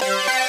Bye.